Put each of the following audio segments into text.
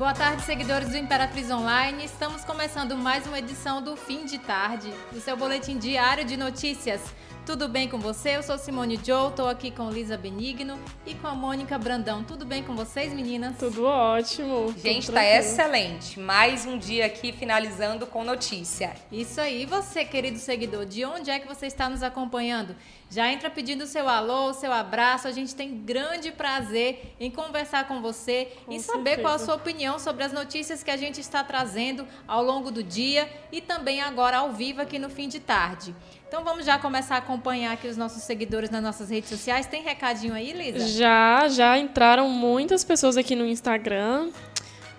Boa tarde, seguidores do Imperatriz Online. Estamos começando mais uma edição do Fim de Tarde, do seu boletim diário de notícias. Tudo bem com você? Eu sou Simone Joe, estou aqui com Lisa Benigno e com a Mônica Brandão. Tudo bem com vocês, meninas? Tudo ótimo. Gente, está excelente. Mais um dia aqui finalizando com notícia. Isso aí. E você, querido seguidor, de onde é que você está nos acompanhando? Já entra pedindo seu alô, seu abraço. A gente tem grande prazer em conversar com você com e saber certeza. qual a sua opinião sobre as notícias que a gente está trazendo ao longo do dia e também agora ao vivo aqui no fim de tarde. Então vamos já começar a acompanhar aqui os nossos seguidores nas nossas redes sociais. Tem recadinho aí, Lisa? Já, já entraram muitas pessoas aqui no Instagram.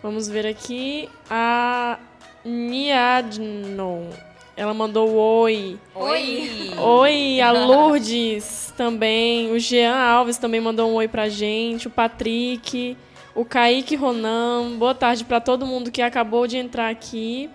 Vamos ver aqui. A Niadno. Ela mandou oi. Oi. Oi, a Lourdes também. O Jean Alves também mandou um oi pra gente. O Patrick. O Kaique Ronan. Boa tarde para todo mundo que acabou de entrar aqui.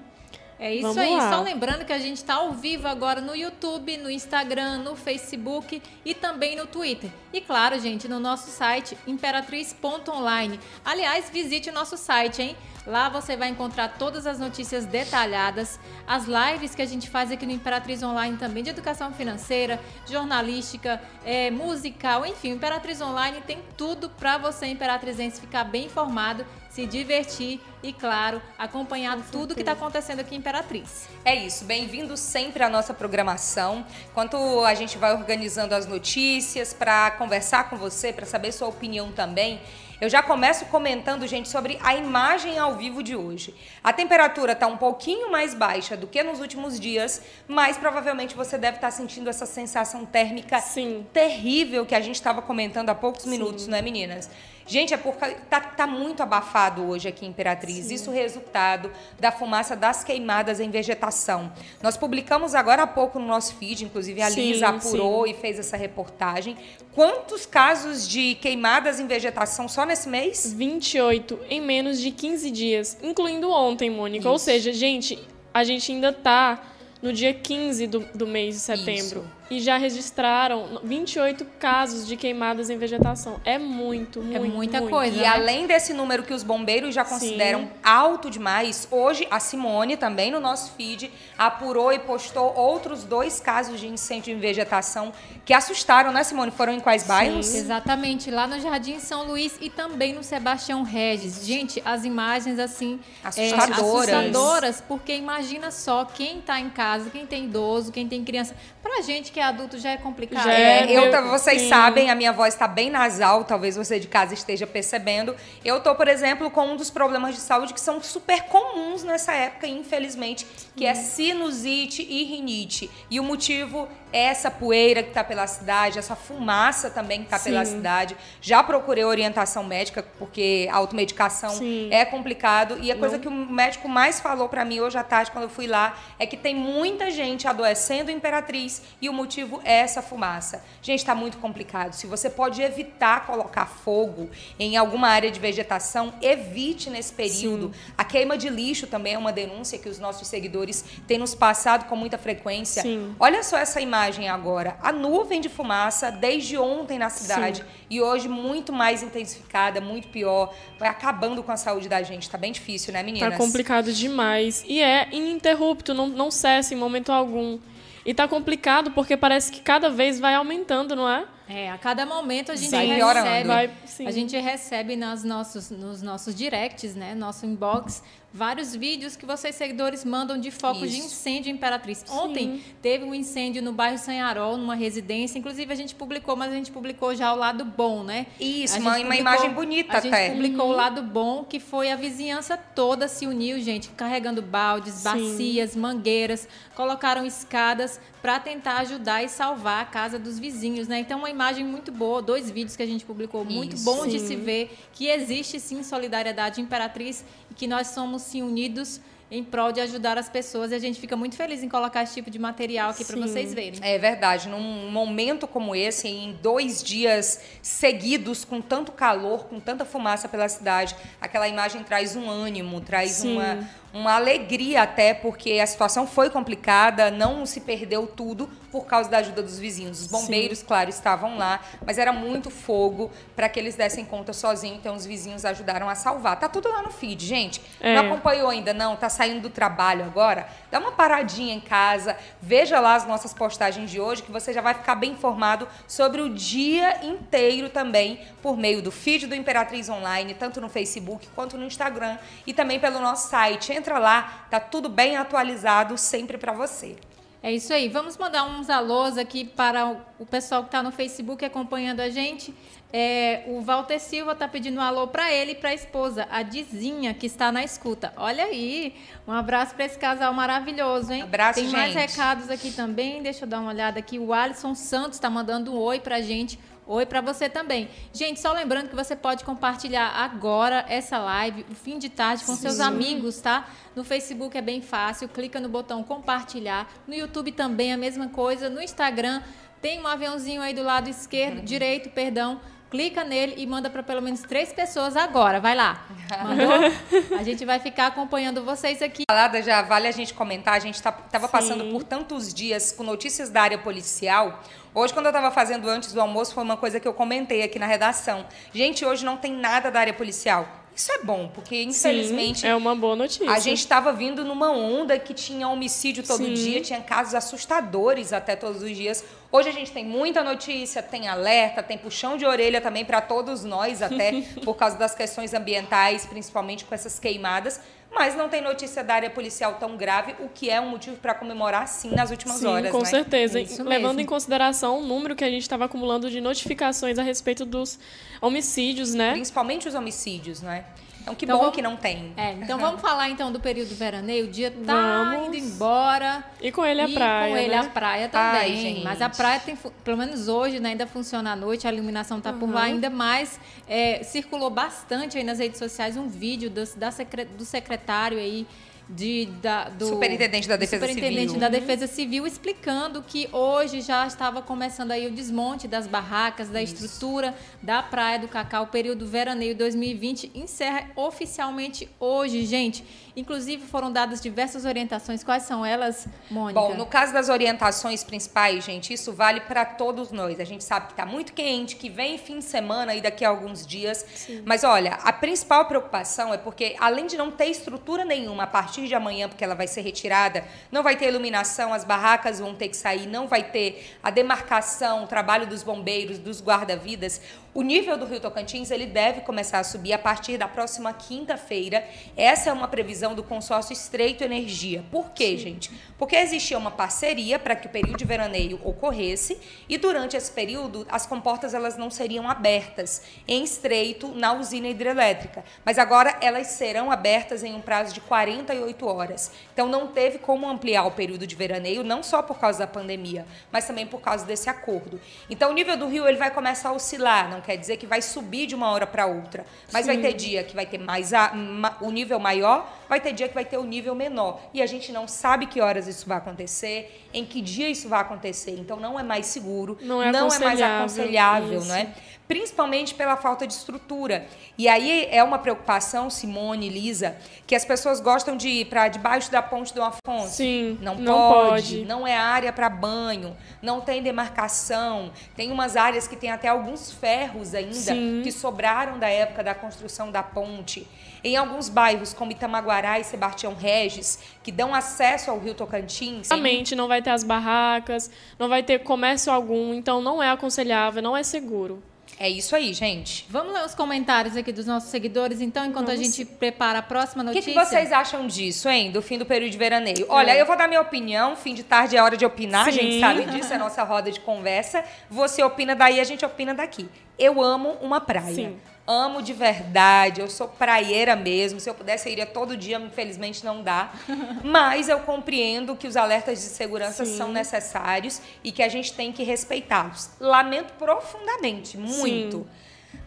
É isso Vamos aí. Lá. Só lembrando que a gente está ao vivo agora no YouTube, no Instagram, no Facebook e também no Twitter. E claro, gente, no nosso site imperatriz.online. Aliás, visite o nosso site, hein? Lá você vai encontrar todas as notícias detalhadas, as lives que a gente faz aqui no Imperatriz Online também de educação financeira, jornalística, é, musical, enfim, o Imperatriz Online tem tudo para você, imperatrizense, ficar bem informado se divertir e, claro, acompanhar tudo que está acontecendo aqui em Imperatriz. É isso, bem-vindo sempre à nossa programação. Enquanto a gente vai organizando as notícias para conversar com você, para saber sua opinião também, eu já começo comentando, gente, sobre a imagem ao vivo de hoje. A temperatura está um pouquinho mais baixa do que nos últimos dias, mas provavelmente você deve estar tá sentindo essa sensação térmica Sim. terrível que a gente estava comentando há poucos minutos, Sim. não é, meninas? Gente, é porque tá, tá muito abafado hoje aqui em Imperatriz. Sim. Isso resultado da fumaça das queimadas em vegetação. Nós publicamos agora há pouco no nosso feed, inclusive a sim, Lisa apurou sim. e fez essa reportagem. Quantos casos de queimadas em vegetação só nesse mês? 28 em menos de 15 dias, incluindo ontem, Mônica. Isso. Ou seja, gente, a gente ainda tá no dia 15 do, do mês de setembro. Isso e já registraram 28 casos de queimadas em vegetação. É muito, muito, É muita muito. coisa. E né? além desse número que os bombeiros já consideram Sim. alto demais, hoje a Simone, também no nosso feed, apurou e postou outros dois casos de incêndio em vegetação que assustaram, né, Simone? Foram em quais bairros? Sim, exatamente, lá no Jardim São Luís e também no Sebastião Regis. Gente, as imagens assim assustadoras, é, assustadoras porque imagina só quem está em casa, quem tem idoso, quem tem criança. Pra gente que é adulto já é complicado. Já é, eu, vocês sim. sabem, a minha voz está bem nasal, talvez você de casa esteja percebendo. Eu tô, por exemplo, com um dos problemas de saúde que são super comuns nessa época, infelizmente, que é sinusite e rinite. E o motivo é essa poeira que está pela cidade, essa fumaça também que está pela cidade. Já procurei orientação médica, porque a automedicação Sim. é complicado. E a coisa Não. que o médico mais falou para mim hoje à tarde, quando eu fui lá, é que tem muita gente adoecendo Imperatriz e o motivo é essa fumaça. Gente, está muito complicado. Se você pode evitar colocar fogo em alguma área de vegetação, evite nesse período. Sim. A queima de lixo também é uma denúncia que os nossos seguidores têm nos passado com muita frequência. Sim. Olha só essa imagem agora. A nuvem de fumaça desde ontem na cidade Sim. e hoje muito mais intensificada, muito pior. Vai acabando com a saúde da gente. Tá bem difícil, né, meninas? Tá complicado demais. E é ininterrupto, não, não cessa em momento algum. E tá complicado porque parece que cada vez vai aumentando, não é? É, a cada momento a gente vai recebe, vai, a gente recebe nas nossos, nos nossos directs, né, nosso inbox, vários vídeos que vocês seguidores mandam de foco Isso. de incêndio em Imperatriz. Sim. Ontem teve um incêndio no bairro Sanharol, numa residência. Inclusive, a gente publicou, mas a gente publicou já o lado bom, né? Isso, uma, publicou, uma imagem bonita A gente até. publicou uhum. o lado bom, que foi a vizinhança toda se uniu, gente, carregando baldes, bacias, Sim. mangueiras, colocaram escadas para tentar ajudar e salvar a casa dos vizinhos, né? Então, uma imagem muito boa, dois vídeos que a gente publicou, Isso. muito bom sim. de se ver que existe sim solidariedade imperatriz e que nós somos sim unidos em prol de ajudar as pessoas e a gente fica muito feliz em colocar esse tipo de material aqui para vocês verem. É verdade. Num momento como esse, em dois dias seguidos, com tanto calor, com tanta fumaça pela cidade, aquela imagem traz um ânimo, traz uma, uma alegria até, porque a situação foi complicada, não se perdeu tudo por causa da ajuda dos vizinhos. Os bombeiros, Sim. claro, estavam lá, mas era muito fogo para que eles dessem conta sozinhos, então os vizinhos ajudaram a salvar. Tá tudo lá no feed, gente. É. Não acompanhou ainda não? Tá saindo do trabalho agora? Dá uma paradinha em casa, veja lá as nossas postagens de hoje que você já vai ficar bem informado sobre o dia inteiro também por meio do feed do Imperatriz Online, tanto no Facebook quanto no Instagram e também pelo nosso site. Entra lá, tá tudo bem atualizado sempre para você. É isso aí. Vamos mandar uns alôs aqui para o pessoal que está no Facebook acompanhando a gente. É, o Walter Silva está pedindo um alô para ele e para a esposa, a Dizinha, que está na escuta. Olha aí, um abraço para esse casal maravilhoso, hein? Abraço, Tem gente. mais recados aqui também, deixa eu dar uma olhada aqui. O Alisson Santos está mandando um oi para a gente. Oi para você também. Gente, só lembrando que você pode compartilhar agora essa live, o fim de tarde, com Sim. seus amigos, tá? No Facebook é bem fácil, clica no botão compartilhar. No YouTube também a mesma coisa. No Instagram tem um aviãozinho aí do lado esquerdo, uhum. direito, perdão clica nele e manda para pelo menos três pessoas agora. Vai lá. Mandou? A gente vai ficar acompanhando vocês aqui. Falada já vale a gente comentar. A gente estava tá, passando por tantos dias com notícias da área policial. Hoje, quando eu estava fazendo antes do almoço, foi uma coisa que eu comentei aqui na redação. Gente, hoje não tem nada da área policial. Isso é bom, porque infelizmente. Sim, é uma boa notícia. A gente estava vindo numa onda que tinha homicídio todo Sim. dia, tinha casos assustadores até todos os dias. Hoje a gente tem muita notícia, tem alerta, tem puxão de orelha também para todos nós, até por causa das questões ambientais, principalmente com essas queimadas mas não tem notícia da área policial tão grave, o que é um motivo para comemorar, sim, nas últimas sim, horas. Com né? certeza. Levando em consideração o número que a gente estava acumulando de notificações a respeito dos homicídios, né? Principalmente os homicídios, né? Então, que então, bom vamos, que não tem. É, então vamos falar então do período veraneio. O dia tá vamos. indo embora. E com ele a praia. com ele né? a praia também. Ai, Mas a praia tem, pelo menos hoje, né, ainda funciona à noite, a iluminação tá uhum. por lá ainda mais. É, circulou bastante aí nas redes sociais um vídeo do, da do secretário aí de, da, do superintendente da Defesa superintendente Civil. da Defesa Civil explicando que hoje já estava começando aí o desmonte das barracas, da Isso. estrutura da Praia do Cacau. O período veraneio 2020 encerra oficialmente hoje, gente. Inclusive foram dadas diversas orientações. Quais são elas, Mônica? Bom, no caso das orientações principais, gente, isso vale para todos nós. A gente sabe que está muito quente, que vem fim de semana e daqui a alguns dias. Sim. Mas olha, a principal preocupação é porque além de não ter estrutura nenhuma a partir partir de amanhã, porque ela vai ser retirada, não vai ter iluminação, as barracas vão ter que sair, não vai ter a demarcação, o trabalho dos bombeiros, dos guarda-vidas. O nível do Rio Tocantins ele deve começar a subir a partir da próxima quinta-feira. Essa é uma previsão do consórcio Estreito Energia. Por quê, Sim. gente? Porque existia uma parceria para que o período de veraneio ocorresse e durante esse período as comportas elas não seriam abertas em estreito na usina hidrelétrica, mas agora elas serão abertas em um prazo de 48 horas. Então não teve como ampliar o período de veraneio, não só por causa da pandemia, mas também por causa desse acordo. Então o nível do rio ele vai começar a oscilar, não quer dizer que vai subir de uma hora para outra. Mas Sim. vai ter dia que vai ter mais a, ma, o nível maior, vai ter dia que vai ter o nível menor. E a gente não sabe que horas isso vai acontecer, em que dia isso vai acontecer. Então não é mais seguro, não é, não é mais aconselhável, não é? Principalmente pela falta de estrutura. E aí é uma preocupação, Simone, Lisa, que as pessoas gostam de ir para debaixo da ponte do Afonso. Sim, não, não pode, pode, não é área para banho, não tem demarcação. Tem umas áreas que tem até alguns ferros ainda Sim. que sobraram da época da construção da ponte. Em alguns bairros, como Itamaguará e Sebastião Regis, que dão acesso ao Rio Tocantins. Realmente não vai ter as barracas, não vai ter comércio algum, então não é aconselhável, não é seguro. É isso aí, gente. Vamos ler os comentários aqui dos nossos seguidores, então, enquanto Vamos. a gente prepara a próxima notícia. O que, que, vocês acham disso, hein? Do fim do período de veraneio? Olha, é. eu vou dar minha opinião. Fim de tarde é hora de opinar, Sim. a gente sabe disso, é a nossa roda de conversa. Você opina daí, a gente opina daqui. Eu amo uma praia. Sim amo de verdade, eu sou praieira mesmo. Se eu pudesse, eu iria todo dia, infelizmente não dá. Mas eu compreendo que os alertas de segurança Sim. são necessários e que a gente tem que respeitá-los. Lamento profundamente, muito. Sim.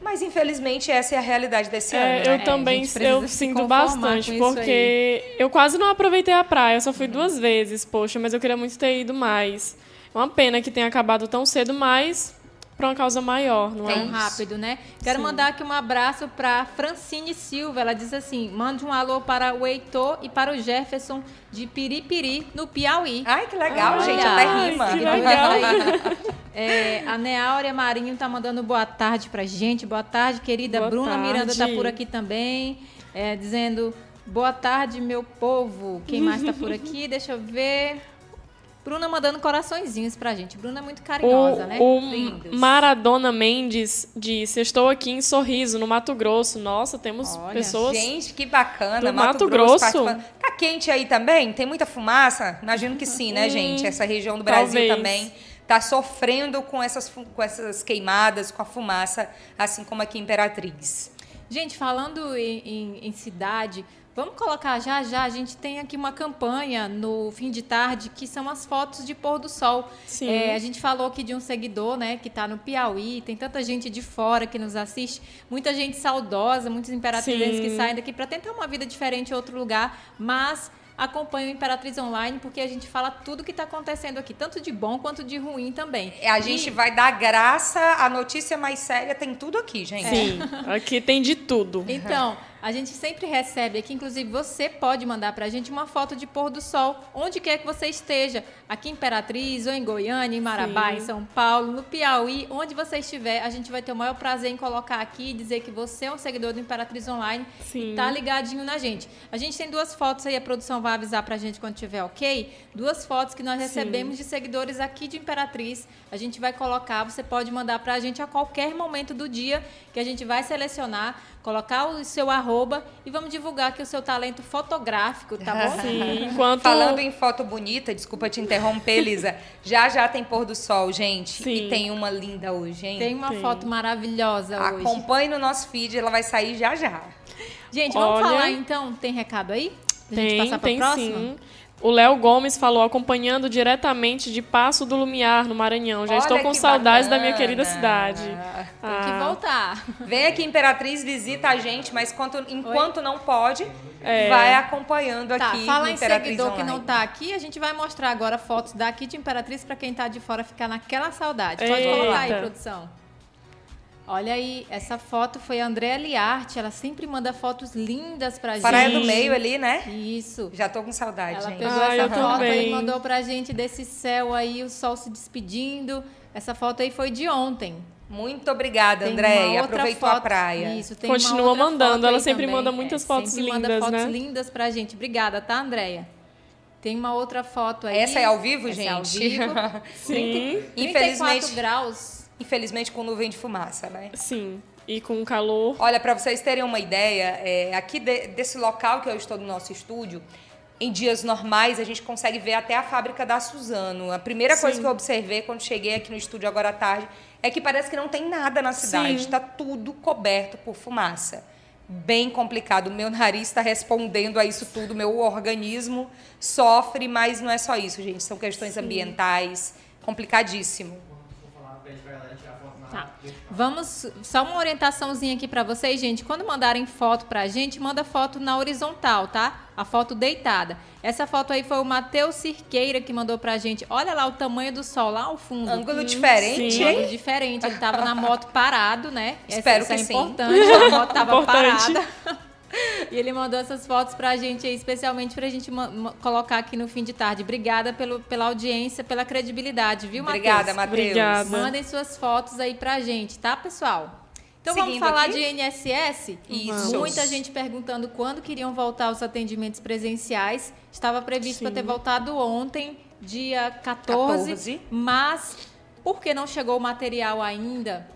Mas infelizmente essa é a realidade desse é, ano. Eu né? também eu sinto bastante, porque eu quase não aproveitei a praia, eu só fui uhum. duas vezes, poxa, mas eu queria muito ter ido mais. É uma pena que tenha acabado tão cedo, mas para uma causa maior, não é? Tão rápido, né? Quero Sim. mandar aqui um abraço para Francine Silva. Ela diz assim: mande um alô para o Heitor e para o Jefferson de Piripiri, no Piauí. Ai, que legal, Olha. gente. Até Ai, rima. que legal. É, a Neáurea Marinho tá mandando boa tarde pra gente. Boa tarde, querida. Boa Bruna tarde. Miranda tá por aqui também, é, dizendo boa tarde, meu povo. Quem mais tá por aqui? Deixa eu ver. Bruna mandando coraçõezinhos pra gente. Bruna é muito carinhosa, O, né? o Lindos. Maradona Mendes disse: Estou aqui em Sorriso, no Mato Grosso. Nossa, temos Olha, pessoas. Gente, que bacana. Do Mato, Mato Grosso. Grosso. Tá quente aí também? Tem muita fumaça? Imagino que sim, né, gente? Essa região do Brasil talvez. também tá sofrendo com essas, com essas queimadas, com a fumaça, assim como aqui em Imperatriz. Gente, falando em, em- em cidade, vamos colocar já já. A gente tem aqui uma campanha no fim de tarde que são as fotos de pôr do sol. Sim. É, a gente falou aqui de um seguidor, né, que está no Piauí. Tem tanta gente de fora que nos assiste, muita gente saudosa, muitos imperatrizes que saem daqui para tentar uma vida diferente em outro lugar, mas acompanha o Imperatriz Online porque a gente fala tudo que está acontecendo aqui, tanto de bom quanto de ruim também. A E- gente vai dar graça, a notícia mais séria tem tudo aqui, gente. Sim, aqui tem de tudo. Então, a gente sempre recebe aqui, inclusive você pode mandar pra gente uma foto de pôr do sol, onde quer que você esteja, aqui em Imperatriz, ou em Goiânia, em Marabá, Sim. em São Paulo, no Piauí, onde você estiver, a gente vai ter o maior prazer em colocar aqui e dizer que você é um seguidor do Imperatriz Online Sim. e tá ligadinho na gente. A gente tem duas fotos aí, a produção vai avisar pra gente quando tiver ok, duas fotos que nós recebemos de seguidores aqui de Imperatriz. A gente vai colocar, você pode mandar pra gente a qualquer momento do dia, que a gente vai selecionar, colocar o seu arroba e vamos divulgar aqui o seu talento fotográfico, tá bom? Sim, enquanto. Falando em foto bonita, desculpa te interromper, Lisa. Já já tem pôr do sol, gente. Sim. E tem uma linda hoje, hein? Tem uma Tem. foto maravilhosa hoje. Acompanhe no nosso feed, ela vai sair já já. Gente, vamos Olha. falar então, tem recado aí? Pra gente Tem, passar pra tem próxima? sim. O Léo Gomes falou acompanhando diretamente de Passo do Lumiar, no Maranhão. Já Olha estou com que saudades da minha bacana. querida cidade. Tem que Ah, voltar. Vem aqui, Imperatriz, visita a gente, mas quanto- enquanto não pode, É. vai acompanhando Tá, aqui fala no em Imperatriz seguidor que Online. não tá aqui, a gente vai mostrar agora fotos daqui de Imperatriz pra quem tá de fora ficar naquela saudade. Pode Eita. colocar aí, produção. Olha aí, essa foto foi a Andréa Liarte, ela sempre manda fotos lindas pra gente. Praia do Meio ali, né? Isso. Já tô com saudade, Ela gente. pegou Ah, essa foto aí também. e mandou pra gente desse céu aí, o sol se despedindo. Essa foto aí foi de ontem. Muito obrigada, Andréia. outra Aproveitou foto- a praia. Isso, tem Continua uma outra mandando, foto ela sempre também. manda muitas É, fotos sempre manda lindas, fotos né? lindas pra gente. Obrigada, tá, Andréia? Tem uma outra foto aí. Essa é ao vivo, Essa é ao gente? vivo. Sim, 34 Infelizmente- graus. Infelizmente com nuvem de fumaça, né? sim. E com calor. Olha, para vocês terem uma ideia, é, aqui de- desse local que eu estou no nosso estúdio, em dias normais a gente consegue ver até a fábrica da Suzano. A primeira coisa Sim. que eu observei quando cheguei aqui no estúdio agora à tarde é que parece que não tem nada na cidade, Sim. está tudo coberto por fumaça. Bem complicado. Meu nariz está respondendo a isso tudo, meu organismo sofre, mas não é só isso, gente. São questões ambientais, complicadíssimo. Tá. Vamos, só uma orientaçãozinha aqui pra vocês, gente. Quando mandarem foto pra gente, manda foto na horizontal, tá? A foto deitada. Essa foto aí foi o Matheus Cirqueira que mandou pra gente. Olha lá o tamanho do sol lá ao fundo. Ângulo diferente, sim. hein? Ângulo diferente. Ele tava na moto parado, né? Essa- Espero isso que é sim. importante. A moto tava Importante. parada. E ele mandou essas fotos pra gente aí, especialmente pra gente colocar aqui no fim de tarde. Obrigada pelo, pela audiência, pela credibilidade, viu, Matheus? Obrigada, Matheus. Obrigada. Mandem suas fotos aí pra gente, tá, pessoal? Então vamos Seguindo falar aqui? de INSS? Isso. Muita gente perguntando quando queriam voltar os atendimentos presenciais. Estava previsto para ter voltado ontem, dia 14, 14. mas por que não chegou o material ainda?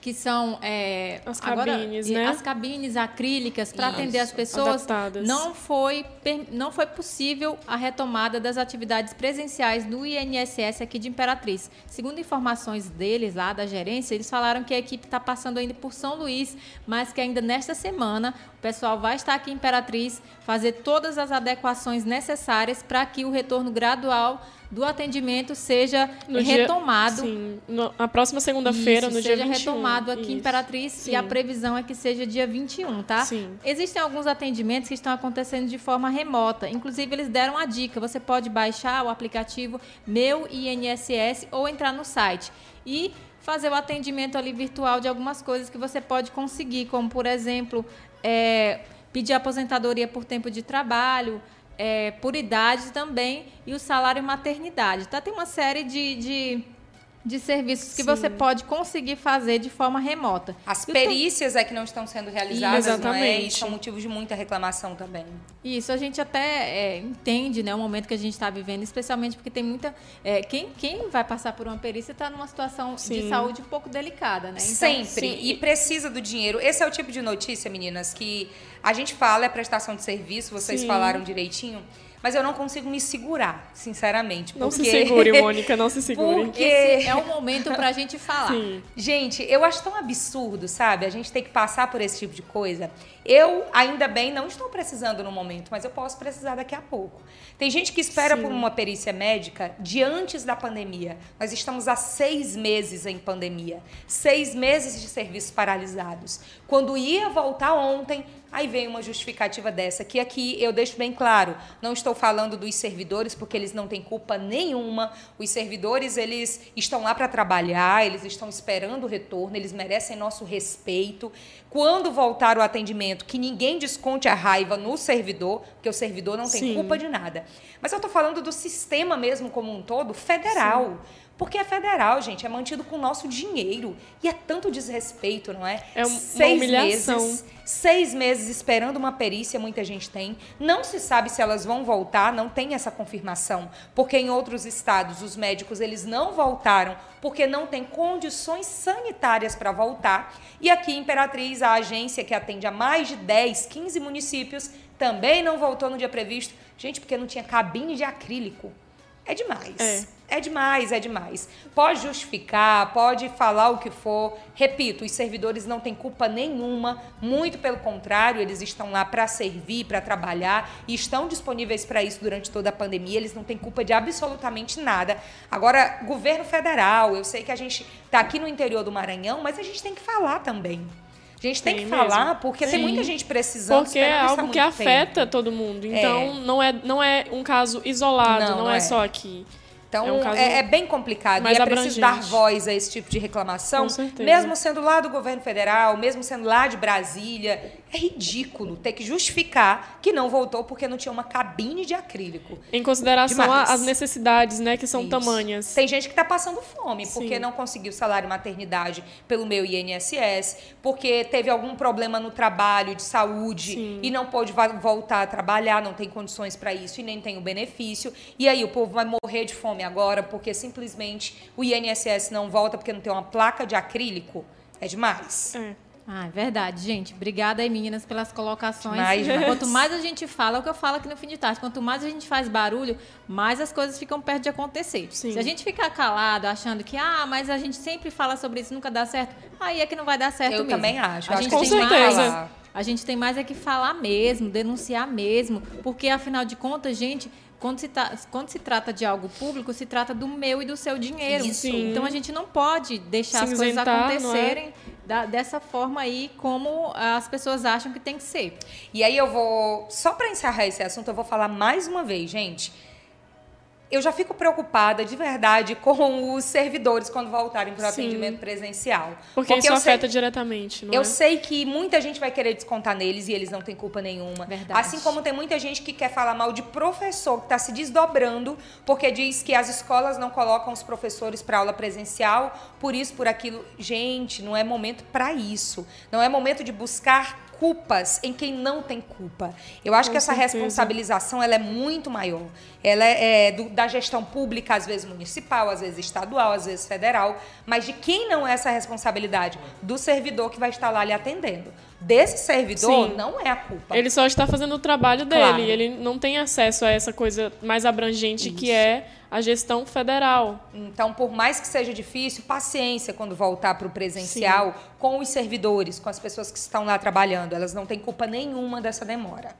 Que são é, As cabines, né? as cabines acrílicas para atender as pessoas. adaptadas. Não foi, não foi possível a retomada das atividades presenciais no INSS aqui de Imperatriz. Segundo informações deles lá da gerência, eles falaram que a equipe está passando ainda por São Luís, mas que ainda nesta semana o pessoal vai estar aqui em Imperatriz, fazer todas as adequações necessárias para que o retorno gradual do atendimento seja No dia- retomado. Sim, no- na próxima segunda-feira, no dia seja 21. retomado aqui em. Imperatriz Sim. e a previsão é que seja dia 21, tá? Sim. Existem alguns atendimentos que estão acontecendo de forma remota. Inclusive, eles deram a dica: você pode baixar o aplicativo Meu INSS ou entrar no site. E fazer o atendimento ali virtual de algumas coisas que você pode conseguir, como, por exemplo, é, pedir aposentadoria por tempo de trabalho, é, por idade também, e o salário maternidade. Tá? Tem uma série de, de de serviços que Sim. você pode conseguir fazer de forma remota. As perícias é que não estão sendo realizadas, Exatamente. não é? E são motivos de muita reclamação também. Isso, a gente até é, entende né, o momento que a gente está vivendo, especialmente porque tem muita... É, quem, quem vai passar por uma perícia está numa situação Sim. de saúde um pouco delicada, né? Então, Sempre. Sim. E precisa do dinheiro. Esse é o tipo de notícia, meninas, que a gente fala, é prestação de serviço, vocês falaram direitinho mas eu não consigo me segurar, sinceramente. Não se segure, Mônica, não se segure. Porque Esse é o momento pra gente falar. Sim. Gente, eu acho tão absurdo, sabe? A gente tem que passar por esse tipo de coisa. Eu, ainda bem, não estou precisando no momento, mas eu posso precisar daqui a pouco. Tem gente que espera Sim. por uma perícia médica de antes da pandemia. Nós estamos há seis meses em pandemia. Seis meses de serviços paralisados. Quando ia voltar ontem, Aí vem uma justificativa dessa, que aqui eu deixo bem claro, não estou falando dos servidores porque eles não têm culpa nenhuma. Os servidores, eles estão lá para trabalhar, eles estão esperando o retorno, eles merecem nosso respeito. Quando voltar o atendimento, que ninguém desconte a raiva no servidor, porque o servidor não tem Sim. culpa de nada. Mas eu estou falando do sistema mesmo como um todo, federal. Sim. Porque é federal, gente, é mantido com o nosso dinheiro. E é tanto desrespeito, não é? É uma seis humilhação. Meses, seis meses esperando uma perícia, muita gente tem. Não se sabe se elas vão voltar, não tem essa confirmação. Porque em outros estados, os médicos, eles não voltaram porque não tem condições sanitárias para voltar. E aqui Imperatriz, a agência que atende a mais de 10, 15 municípios, também não voltou no dia previsto. Gente, porque não tinha cabine de acrílico. É demais. É. É demais, é demais. Pode justificar, pode falar o que for. Repito, os servidores não têm culpa nenhuma, muito pelo contrário, eles estão lá para servir, para trabalhar e estão disponíveis para isso durante toda a pandemia. Eles não têm culpa de absolutamente nada. Agora, governo federal, eu sei que a gente está aqui no interior do Maranhão, mas a gente tem que falar também. A gente tem, tem que mesmo. falar porque Sim. tem muita gente precisando. Porque é algo que afeta tempo. todo mundo. Então, é. Não, é, não é um caso isolado, não, não é. é só aqui. Então, é, um é, é, bem complicado. e é preciso dar voz a esse tipo de reclamação, mesmo sendo lá do governo federal, mesmo sendo lá de Brasília. É ridículo ter que justificar que não voltou porque não tinha uma cabine de acrílico. Em consideração Demais. as necessidades, né, que são Isso. tamanhas. Tem gente que está passando fome Sim. porque não conseguiu salário maternidade pelo meu INSS, porque teve algum problema no trabalho de saúde Sim. e não pôde voltar a trabalhar, não tem condições para isso e nem tem o benefício. E aí o povo vai morrer de fome agora porque simplesmente o INSS não volta porque não tem uma placa de acrílico. É demais. É. Ah, é verdade, gente. Obrigada aí, meninas, pelas colocações. Mais, quanto mais a gente fala, é o que eu falo aqui no fim de tarde, quanto mais a gente faz barulho, mais as coisas ficam perto de acontecer. Sim. Se a gente ficar calado, achando que, ah, mas a gente sempre fala sobre isso, nunca dá certo, aí é que não vai dar certo eu mesmo. Eu também acho. A acho gente com certeza. Mais, a gente tem mais é que falar mesmo, denunciar mesmo, porque afinal de contas, gente, quando se, tá, quando se trata de algo público, se trata do meu e do seu dinheiro. Isso. Então a gente não pode deixar as coisas é? acontecerem é? da, dessa forma aí como as pessoas acham que tem que ser. E aí eu vou, só para encerrar esse assunto, eu vou falar mais uma vez, gente eu já fico preocupada de verdade com os servidores quando voltarem para o atendimento presencial. Porque, Porque isso afeta sei, diretamente, não Eu é? sei que muita gente vai querer descontar neles e eles não têm culpa nenhuma. Verdade. Assim como tem muita gente que quer falar mal de professor que está se desdobrando porque diz que as escolas não colocam os professores para aula presencial, por isso, por aquilo. Gente, não é momento para isso. Não é momento de buscar culpas em quem não tem culpa. Eu acho Com que essa certeza. responsabilização ela é muito maior. Ela é, é do, da gestão pública, às vezes municipal, às vezes estadual, às vezes federal, mas de quem não é essa responsabilidade? Do servidor que vai estar lá lhe atendendo. Desse servidor Sim. não é a culpa. Ele só está fazendo o trabalho dele, claro. ele não tem acesso a essa coisa mais abrangente Isso. que é a gestão federal. Então, por mais que seja difícil, paciência quando voltar para o presencial Sim. com os servidores, com as pessoas que estão lá trabalhando. Elas não têm culpa nenhuma dessa demora.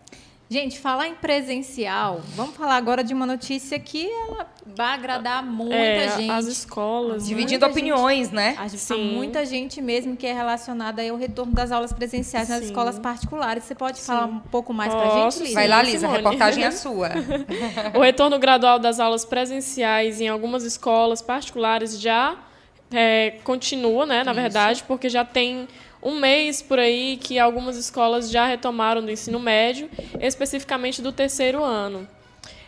Gente, falar em presencial, vamos falar agora de uma notícia que ela vai agradar muita é, gente. As escolas. Dividindo opiniões, gente, né? Sim. muita gente mesmo que é relacionada ao retorno das aulas presenciais Sim. nas escolas particulares. Você pode Sim. falar um pouco mais para a gente, Lisa? Vai lá, Lisa, a reportagem é sua. o retorno gradual das aulas presenciais em algumas escolas particulares já é, continua, né, na Isso. verdade, porque já tem um mês por aí que algumas escolas já retomaram do ensino médio, especificamente do terceiro ano.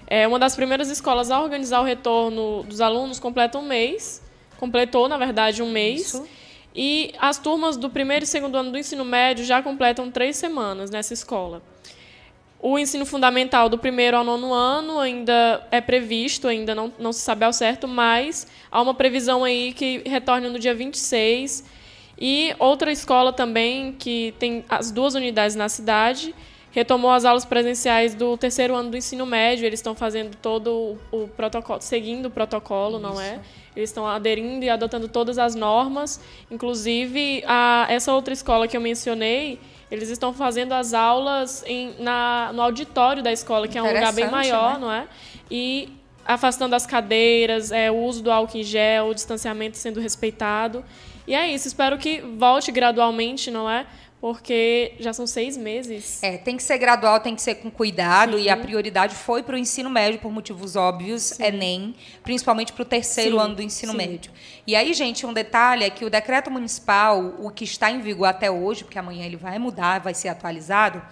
É uma das primeiras escolas a organizar o retorno dos alunos completa um mês, completou, na verdade, um mês. Isso. E as turmas do primeiro e segundo ano do ensino médio já completam três semanas nessa escola. O ensino fundamental do primeiro ao nono ano ainda é previsto, ainda não, não se sabe ao certo, mas há uma previsão aí que retorne no dia 26. E outra escola também, que tem as duas unidades na cidade, retomou as aulas presenciais do terceiro ano do ensino médio. Eles estão fazendo todo o, protocolo, seguindo o protocolo, Isso. não é? Eles estão aderindo e adotando todas as normas. Inclusive, a, essa outra escola que eu mencionei, eles estão fazendo as aulas em, na, no auditório da escola, que é um lugar bem maior, né? não é? E afastando as cadeiras, é, o uso do álcool em gel, o distanciamento sendo respeitado. E é isso, espero que volte gradualmente, não é? porque já são seis meses. É, tem que ser gradual, tem que ser com cuidado, Sim. e a prioridade foi para o ensino médio, por motivos óbvios, Sim. Enem, principalmente para o terceiro Sim. ano do ensino médio. E aí, gente, um detalhe é que o decreto municipal, o que está em vigor até hoje, porque amanhã ele vai mudar, vai ser atualizado,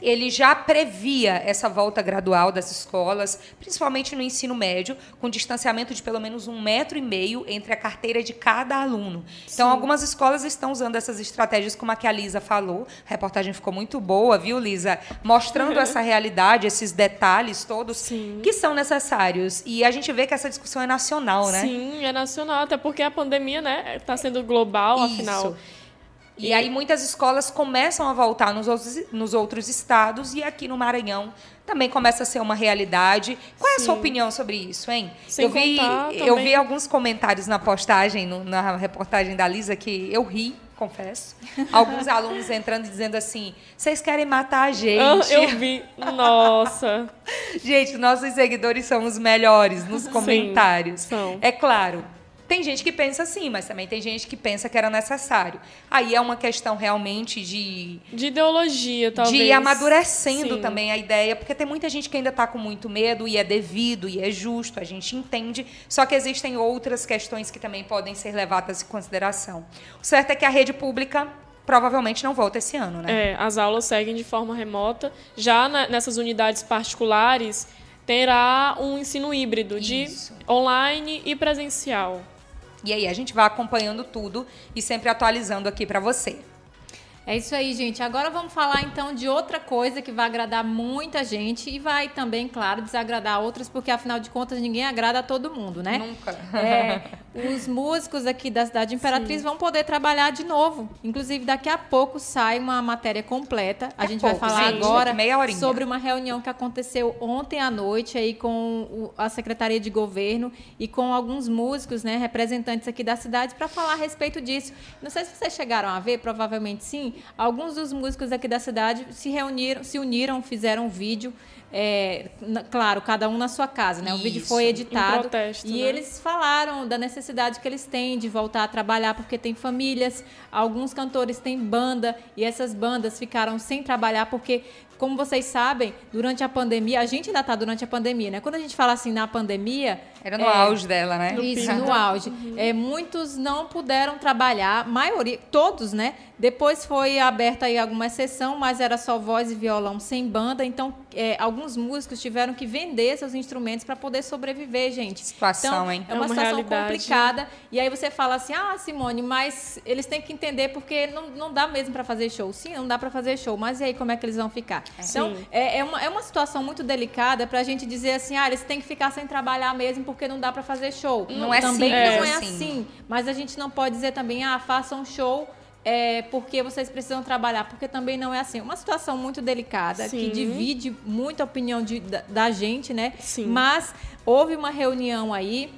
ele já previa essa volta gradual das escolas, principalmente no ensino médio, com distanciamento de pelo menos um metro e meio entre a carteira de cada aluno. Então, Sim. algumas escolas estão usando essas estratégias, como a que a Lisa falou. A reportagem ficou muito boa, viu, Lisa? Mostrando uhum. essa realidade, esses detalhes todos Sim. que são necessários. E a gente vê que essa discussão é nacional, né? Sim, é nacional, até porque a pandemia, né, está sendo global, Isso. afinal. E, e aí muitas escolas começam a voltar nos outros, nos outros estados e aqui no Maranhão também começa a ser uma realidade. Qual é a sua opinião sobre isso, hein? Sem eu vi, eu vi alguns comentários na postagem, no, na reportagem da Lisa, que eu ri, confesso. Alguns alunos entrando e dizendo assim: vocês querem matar a gente. Eu vi. Nossa. gente, nossos seguidores são os melhores nos comentários. Sim, são. É claro, tem gente que pensa assim, mas também tem gente que pensa que era necessário. Aí é uma questão realmente de. De ideologia, talvez. De ir amadurecendo Sim. também a ideia, porque tem muita gente que ainda está com muito medo, e é devido, e é justo, a gente entende. Só que existem outras questões que também podem ser levadas em consideração. O certo é que a rede pública provavelmente não volta esse ano, né? É, as aulas seguem de forma remota. Já na, nessas unidades particulares, terá um ensino híbrido Isso. de online e presencial. E aí a gente vai acompanhando tudo e sempre atualizando aqui para você. É isso aí, gente. Agora vamos falar então de outra coisa que vai agradar muita gente e vai também, claro, desagradar outras, porque afinal de contas ninguém agrada a todo mundo, né? Nunca. É, os músicos aqui da cidade Imperatriz Sim. vão poder trabalhar de novo. Inclusive, daqui a pouco sai uma matéria completa. A é gente pouco, vai falar agora sobre uma reunião que aconteceu ontem à noite aí com a Secretaria de Governo e com alguns músicos, né, representantes aqui da cidade, para falar a respeito disso. Não sei se vocês chegaram a ver, provavelmente sim alguns dos músicos aqui da cidade se reuniram, se uniram, fizeram um vídeo. É, claro, cada um na sua casa, né? O vídeo foi editado protesto, e né? eles falaram da necessidade que eles têm de voltar a trabalhar porque tem famílias, alguns cantores têm banda e essas bandas ficaram sem trabalhar porque como vocês sabem, durante a pandemia, a gente ainda está durante a pandemia, né? Quando a gente fala assim na pandemia. Era no é, auge dela, né? Isso, no auge. Uhum. É, muitos não puderam trabalhar, maioria, todos, né? Depois foi aberta aí alguma exceção, mas era só voz e violão sem banda. Então, é, alguns músicos tiveram que vender seus instrumentos para poder sobreviver, gente. Situação, então, hein? É uma, é uma situação realidade. complicada. E aí você fala assim, ah, Simone, mas eles têm que entender porque não, não dá mesmo para fazer show. Sim, não dá para fazer show, mas e aí como é que eles vão ficar? Então, é, é, uma, é uma situação muito delicada para a gente dizer assim, ah, eles têm que ficar sem trabalhar mesmo porque não dá para fazer show. Não, não é também assim. não é assim. assim. Mas a gente não pode dizer também, ah, façam show é, porque vocês precisam trabalhar, porque também não é assim. Uma situação muito delicada, Sim. que divide muito a opinião de, da, da, gente, né? Sim. Mas houve uma reunião aí,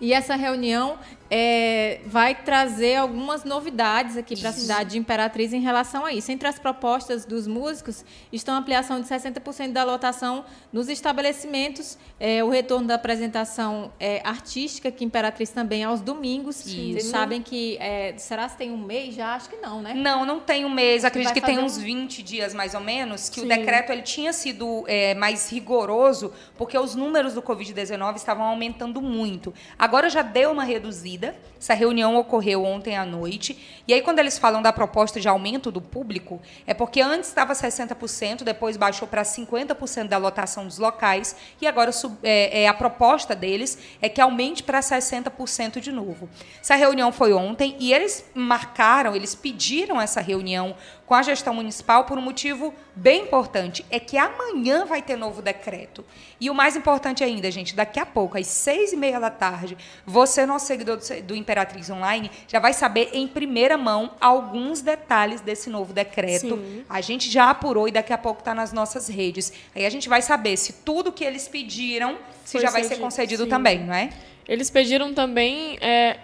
e essa reunião é, vai trazer algumas novidades aqui para a cidade de Imperatriz em relação a isso. Entre as propostas dos músicos estão a ampliação de 60% da lotação nos estabelecimentos, é, o retorno da apresentação é, artística, que Imperatriz também aos domingos. Isso. Vocês sabem que. É, será que tem um mês já? Acho que não, né? Não, não tem um mês. Acredito que tem uns 20 dias mais ou menos, que Sim. o decreto ele tinha sido é, mais rigoroso, porque os números do Covid-19 estavam aumentando muito. Agora já deu uma reduzida definida. Essa reunião ocorreu ontem à noite. E aí, quando eles falam da proposta de aumento do público, é porque antes estava 60%, depois baixou para 50% da lotação dos locais, e agora é, é, a proposta deles é que aumente para 60% de novo. Essa reunião foi ontem e eles marcaram, eles pediram essa reunião com a gestão municipal por um motivo bem importante: é que amanhã vai ter novo decreto. E o mais importante ainda, gente, daqui a pouco, às seis e meia da tarde, você, nosso seguidor do Imperatriz Online, já vai saber em primeira mão alguns detalhes desse novo decreto. Sim. A gente já apurou e daqui a pouco está nas nossas redes. Aí a gente vai saber se tudo que eles pediram se Foi já vai ser concedido sim. também, não é? Eles pediram também é,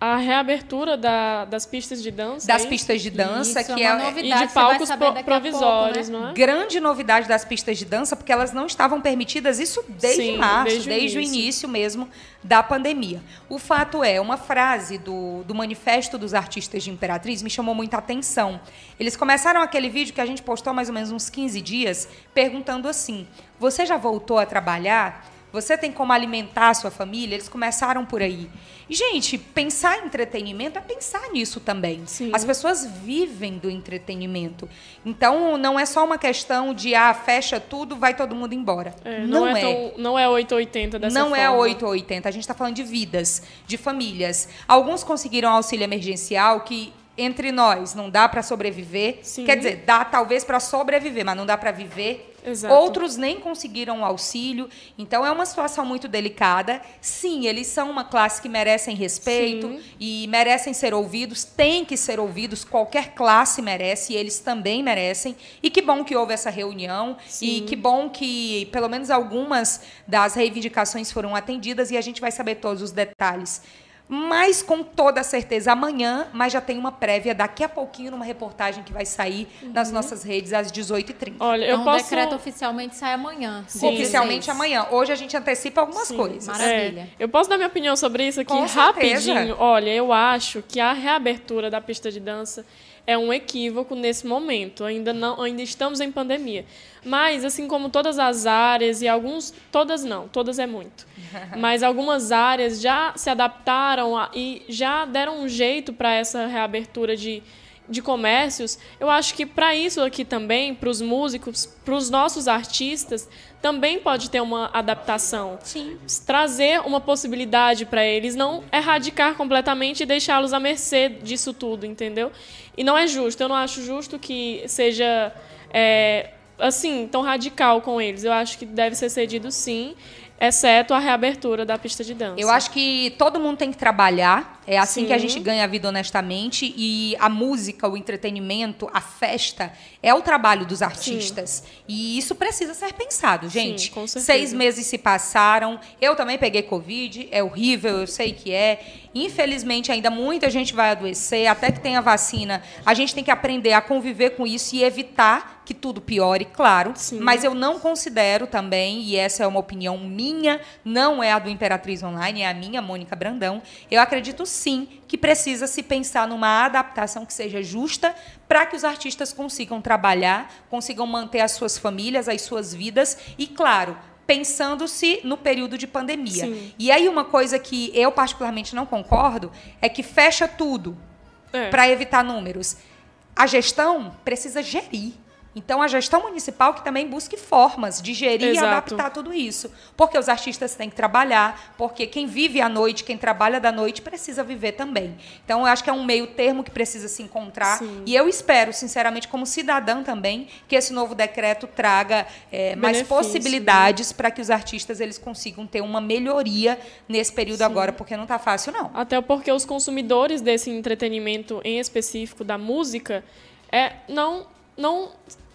a reabertura da, das pistas de dança. Das pistas de dança, Isso, que é uma é novidade. E de palcos provisórios, pouco, né? não é? Grande novidade das pistas de dança, porque elas não estavam permitidas isso desde Sim, março, desde, desde o, início. o, início. mesmo da pandemia. O fato é, uma frase do, do Manifesto dos Artistas de Imperatriz me chamou muita atenção. Eles começaram aquele vídeo que a gente postou há mais ou menos uns 15 dias, perguntando assim: Você já voltou a trabalhar? Você tem como alimentar a sua família? Eles começaram por aí. E, gente, pensar em entretenimento é pensar nisso também. Sim. As pessoas vivem do entretenimento. Então, não é só uma questão de, ah, fecha tudo, vai todo mundo embora. É, não, não, é. é. Tão, não é 880 dessa não é forma. Não é 880. A gente está falando de vidas, de famílias. Alguns conseguiram auxílio emergencial que entre nós não dá para sobreviver. Sim. Quer dizer, dá talvez para sobreviver, mas não dá para viver. Exato. Outros nem conseguiram o auxílio. Então é uma situação muito delicada. Sim, eles são uma classe que merecem respeito Sim. e merecem ser ouvidos, têm que ser ouvidos. Qualquer classe merece e eles também merecem. E que bom que houve essa reunião Sim. e que bom que pelo menos algumas das reivindicações foram atendidas e a gente vai saber todos os detalhes mas com toda certeza amanhã, mas já tem uma prévia daqui a pouquinho numa reportagem que vai sair uhum. nas nossas redes às 18h30. Olha, eu então, posso... o decreto oficialmente sai amanhã. Sim, oficialmente amanhã. Hoje a gente antecipa algumas Sim, coisas. Maravilha. É, eu posso dar minha opinião sobre isso aqui com rapidinho? Certeza. Olha, eu acho que a reabertura da pista de dança é um equívoco nesse momento. Ainda não, ainda estamos em pandemia. Mas assim como todas as áreas e alguns, todas não, todas é muito. Mas algumas áreas já se adaptaram a, e já deram um jeito para essa reabertura de de comércios, eu acho que para isso aqui também, para os músicos, para os nossos artistas, também pode ter uma adaptação. Sim. Trazer uma possibilidade para eles, não erradicar completamente e deixá-los à mercê disso tudo, entendeu? E não é justo, eu não acho justo que seja é, assim, tão radical com eles. Eu acho que deve ser cedido sim exceto a reabertura da pista de dança. Eu acho que todo mundo tem que trabalhar, é assim Sim. que a gente ganha a vida honestamente e a música, o entretenimento, a festa é o trabalho dos artistas. Sim. E isso precisa ser pensado, gente. Sim, com certeza. Seis meses se passaram, eu também peguei Covid, é horrível, eu sei que é. Infelizmente, ainda muita gente vai adoecer, até que tenha vacina. A gente tem que aprender a conviver com isso e evitar que tudo piore, claro. Sim. Mas eu não considero também, e essa é uma opinião minha, não é a do Imperatriz Online, é a minha, Mônica Brandão. Eu acredito sim que precisa se pensar numa adaptação que seja justa para que os artistas consigam trabalhar, consigam manter as suas famílias, as suas vidas e, claro, pensando-se no período de pandemia. Sim. E aí uma coisa que eu particularmente não concordo é que fecha tudo é. para evitar números. A gestão precisa gerir. Então, a gestão municipal que também busque formas de gerir Exato. e adaptar tudo isso. Porque os artistas têm que trabalhar, porque quem vive à noite, quem trabalha da noite, precisa viver também. Então, eu acho que é um meio termo que precisa se encontrar. Sim. E eu espero, sinceramente, como cidadã também, que esse novo decreto traga é, mais possibilidades né? para que os artistas eles consigam ter uma melhoria nesse período Sim. agora, porque não está fácil, não. Até porque os consumidores desse entretenimento, em específico da música, é, não não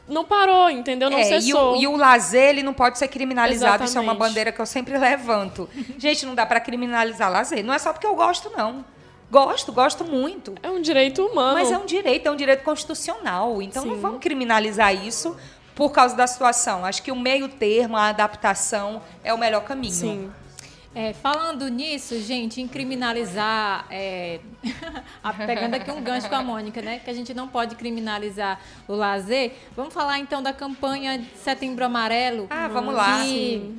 não parou, entendeu? Não é, cessou. E o, e o lazer, ele não pode ser criminalizado. Exatamente. Isso é uma bandeira que eu sempre levanto. Gente, não dá para criminalizar lazer. Não é só porque eu gosto, não. Gosto, gosto muito. É um direito humano. Mas é um direito, é um direito constitucional. Então Sim. não vamos criminalizar isso por causa da situação. Acho que o meio termo, a adaptação é o melhor caminho. Sim. É, falando nisso, gente, em criminalizar, é, pegando aqui um gancho com a Mônica, né? Que a gente não pode criminalizar o lazer. Vamos falar então da campanha de Setembro Amarelo. Ah, vamos lá. Que,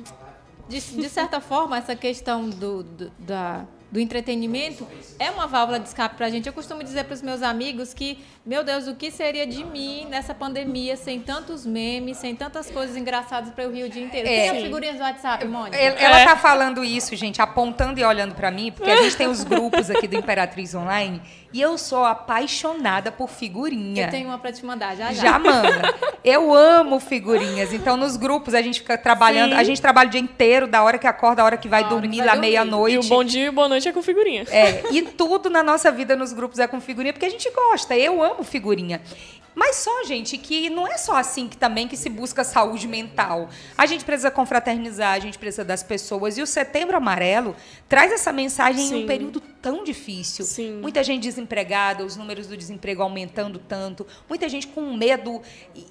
de, de certa forma, essa questão do, do da do entretenimento é uma válvula de escape para a gente. Eu costumo dizer para os meus amigos que, meu Deus, o que seria de mim nessa pandemia sem tantos memes, sem tantas coisas engraçadas para eu rir o dia inteiro? É. Tem figurinhas do WhatsApp, Mônica? Ela está é. falando isso, gente, apontando e olhando para mim, porque a gente tem os grupos aqui do Imperatriz Online e eu sou apaixonada por figurinha. Eu tenho uma para te mandar, já já. Já manda. Eu amo figurinhas. Então, nos grupos, a gente fica trabalhando. Sim. A gente trabalha o dia inteiro, da hora que acorda, da hora que vai dormir, da meia-noite. E o bom dia e o boa noite é com figurinha. É. E tudo na nossa vida nos grupos é com figurinha, porque a gente gosta. Eu amo figurinha. Mas só, gente, que não é só assim que também que se busca saúde mental. A gente precisa confraternizar, a gente precisa das pessoas. E o Setembro Amarelo traz essa mensagem Sim. em um período tão difícil. Sim. Muita gente desempregada, os números do desemprego aumentando tanto, muita gente com medo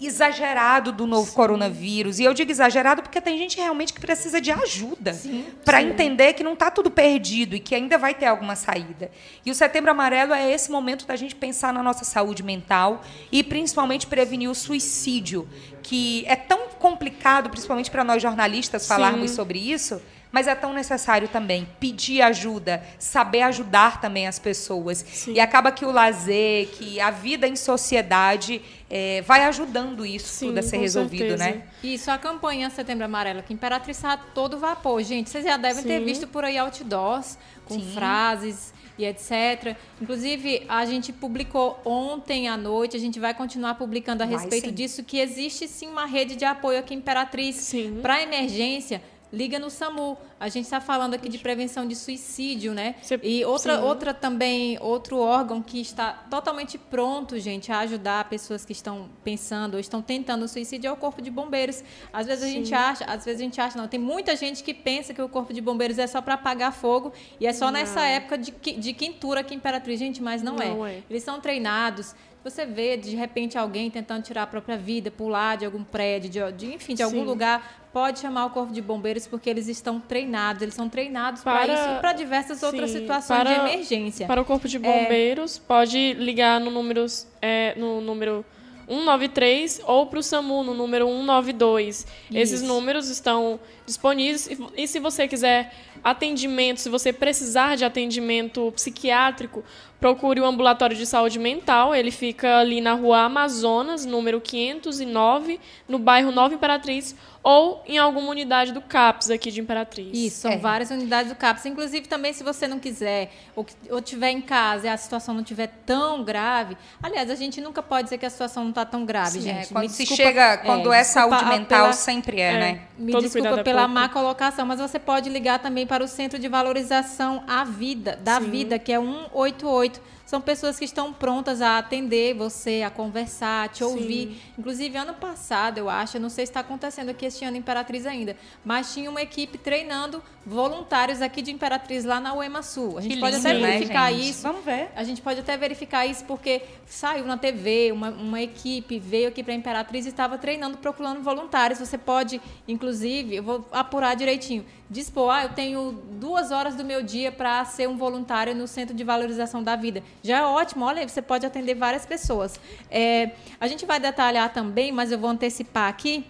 exagerado do novo Sim. coronavírus. E eu digo exagerado porque tem gente realmente que precisa de ajuda para entender que não está tudo perdido e que ainda vai ter alguma saída. E o Setembro Amarelo é esse momento da gente pensar na nossa saúde mental e principalmente prevenir o suicídio, que é tão complicado, principalmente para nós jornalistas falarmos sobre isso, mas é tão necessário também pedir ajuda, saber ajudar também as pessoas. Sim. E acaba que o lazer, que a vida em sociedade é, vai ajudando isso Sim, tudo a ser resolvido, certeza. né? Isso, a campanha Setembro Amarelo, que Imperatriz está todo vapor. Gente, vocês já devem Sim. ter visto por aí outdoors com frases e etc. Inclusive, a gente publicou ontem à noite, a gente vai continuar publicando a respeito disso, que existe sim uma rede de apoio aqui em Imperatriz para emergência liga no SAMU. A gente está falando aqui de prevenção de suicídio, né? Você, e outra, outra também, outro órgão que está totalmente pronto, gente, a ajudar pessoas que estão pensando ou estão tentando suicídio é o Corpo de Bombeiros. Às vezes a gente acha, às vezes a gente acha, não, tem muita gente que pensa que o Corpo de Bombeiros é só para apagar fogo e é só não. nessa época de, de quintura aqui em Imperatriz. Gente, mas não, não é. é. Eles são treinados, você vê de repente alguém tentando tirar a própria vida, pular de algum prédio, de, de enfim, de algum lugar, pode chamar o corpo de bombeiros porque eles estão treinados, eles são treinados para isso e para diversas sim, outras situações para, de emergência. Para o corpo de bombeiros, é, pode ligar no número, é, no número 193 ou para o SAMU no número 192. Isso. Esses números estão disponíveis e, se você quiser atendimento, se você precisar de atendimento psiquiátrico, procure o ambulatório de saúde mental. Ele fica ali na rua Amazonas, número 509, no bairro Nova Imperatriz, ou em alguma unidade do CAPS aqui de Imperatriz. Isso, são é. várias unidades do CAPS. Inclusive, também, se você não quiser, ou, ou tiver em casa e a situação não estiver tão grave. Aliás, a gente nunca pode dizer que a situação não está tão grave, Sim, gente. É, quando se desculpa, chega, quando é, é saúde mental, pela, sempre é, é, né? Me Todo desculpa pela pouco. má colocação, mas você pode ligar também para o Centro de Valorização à Vida, da Sim. Vida, que é 188 são pessoas que estão prontas a atender você, a conversar, a te ouvir. Sim. Inclusive, ano passado, eu acho, não sei se está acontecendo aqui este ano em Imperatriz ainda, mas tinha uma equipe treinando voluntários aqui de Imperatriz lá na UEMA Sul. A gente que pode lindo, até né, verificar né, isso. Vamos ver. A gente pode até verificar isso porque saiu na TV, uma, uma equipe veio aqui para Imperatriz e estava treinando, procurando voluntários. Você pode, inclusive, eu vou apurar direitinho, dispor, ah, eu tenho duas horas do meu dia para ser um voluntário no Centro de Valorização da Vida. Já é ótimo, olha, você pode atender várias pessoas. É, a gente vai detalhar também, mas eu vou antecipar aqui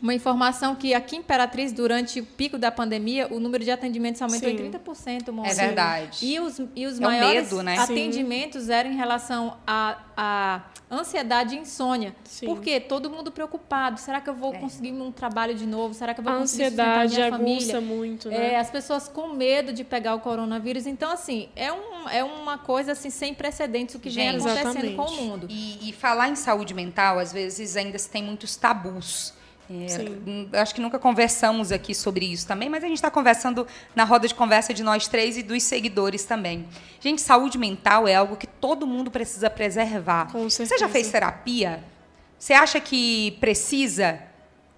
uma informação que aqui em Imperatriz, durante o pico da pandemia, o número de atendimentos aumentou Sim. em 30%. Moça. É verdade. E os, e os é maiores medo, né? atendimentos Sim. eram em relação a, a ansiedade e insônia. Sim. Por quê? Todo mundo preocupado. Será que eu vou é. conseguir um trabalho de novo? Será que eu vou a conseguir ansiedade minha família? muito, né? É, as pessoas com medo de pegar o coronavírus. Então, assim, é, um, é uma coisa assim, sem precedentes o que Gente, vem acontecendo exatamente. com o mundo. E, e falar em saúde mental, às vezes, ainda se tem muitos tabus. É, acho que nunca conversamos aqui sobre isso também, mas a gente está conversando na roda de conversa de nós três e dos seguidores também. Gente, saúde mental é algo que todo mundo precisa preservar. Com certeza. Você já fez terapia? Você acha que precisa?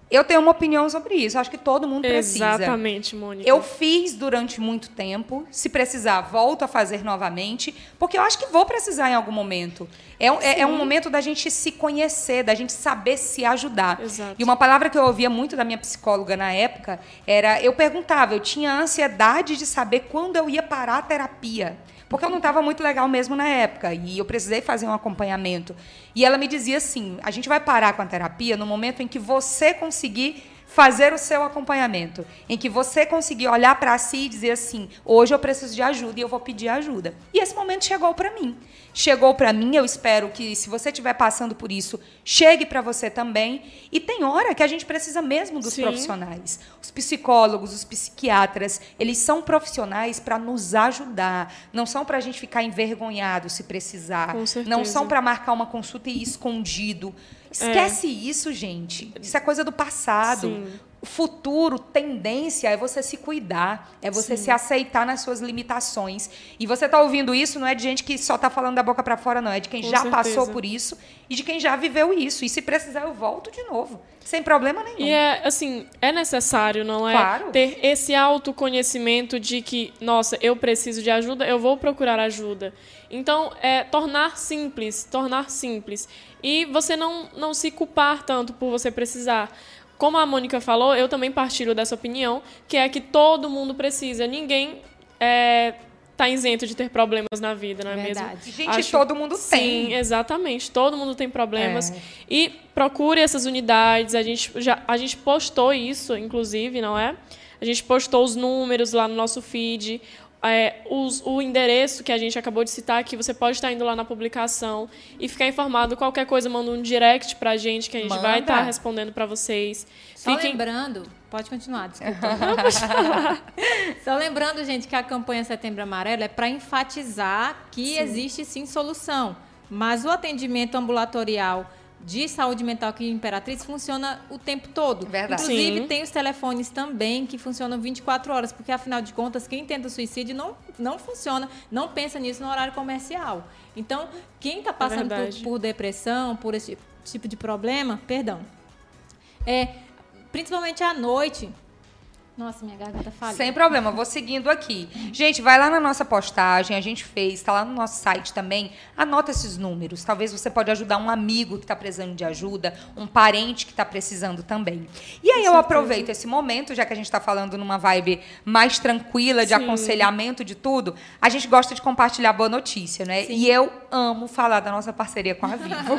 Eu tenho uma opinião sobre isso. Acho que todo mundo precisa. Exatamente, Mônica. Eu fiz durante muito tempo. Se precisar, volto a fazer novamente, porque eu acho que vou precisar em algum momento. É, é, é um momento da gente se conhecer, da gente saber se ajudar. Exato. E uma palavra que eu ouvia muito da minha psicóloga na época era: eu perguntava, eu tinha ansiedade de saber quando eu ia parar a terapia porque eu não estava muito legal mesmo na época e eu precisei fazer um acompanhamento. E ela me dizia assim: a gente vai parar com a terapia no momento em que você conseguir fazer o seu acompanhamento, em que você conseguir olhar para si e dizer assim: hoje eu preciso de ajuda e eu vou pedir ajuda. E esse momento chegou para mim chegou para mim, eu espero que se você estiver passando por isso, chegue para você também. E tem hora que a gente precisa mesmo dos Sim. profissionais. Os psicólogos, os psiquiatras, eles são profissionais para nos ajudar, não são para a gente ficar envergonhado se precisar, não são para marcar uma consulta e ir escondido. Esquece é. isso, gente. Isso é coisa do passado. Sim. O futuro, tendência é você se cuidar, é você Sim. se aceitar nas suas limitações. E você está ouvindo isso não é de gente que só está falando da boca para fora, não. É de quem Com já certeza. passou por isso e de quem já viveu isso. E se precisar, eu volto de novo, sem problema nenhum. E é assim, é necessário, não é? Claro. Ter esse autoconhecimento de que, nossa, eu preciso de ajuda, eu vou procurar ajuda. Então, é tornar simples, tornar simples. E você não, não se culpar tanto por você precisar como a Mônica falou, eu também partilho dessa opinião, que é que todo mundo precisa. Ninguém é, tá isento de ter problemas na vida, não é Verdade. mesmo? Gente, Acho, todo mundo tem. Sim, exatamente. Todo mundo tem problemas. É. E procure essas unidades. A gente, já, a gente postou isso, inclusive, não é? A gente postou os números lá no nosso feed é, os, o endereço que a gente acabou de citar aqui, você pode estar indo lá na publicação e ficar informado. Qualquer coisa, manda um direct para a gente que a gente manda. vai estar respondendo para vocês. Só Fiquem... lembrando, pode continuar, desculpa. Só lembrando, gente, que a campanha Setembro Amarelo é para enfatizar que sim. existe sim solução. Mas o atendimento ambulatorial de saúde mental aqui em Imperatriz funciona o tempo todo. Verdade. Inclusive, Sim. tem os telefones também que funcionam 24 horas, porque afinal de contas, quem tenta suicídio não, não funciona, não pensa nisso no horário comercial. Então, quem está passando é por, por, depressão, por esse tipo de problema, perdão, é, principalmente à noite, nossa, minha garganta falha. Sem problema, vou seguindo aqui. Gente, vai lá na nossa postagem, a gente fez, está lá no nosso site também. Anota esses números. Talvez você pode ajudar um amigo que está precisando de ajuda, um parente que está precisando também. E aí eu aproveito esse momento, já que a gente está falando numa vibe mais tranquila, de Sim. aconselhamento de tudo, a gente gosta de compartilhar boa notícia, né? Sim. E eu amo falar da nossa parceria com a Vivo.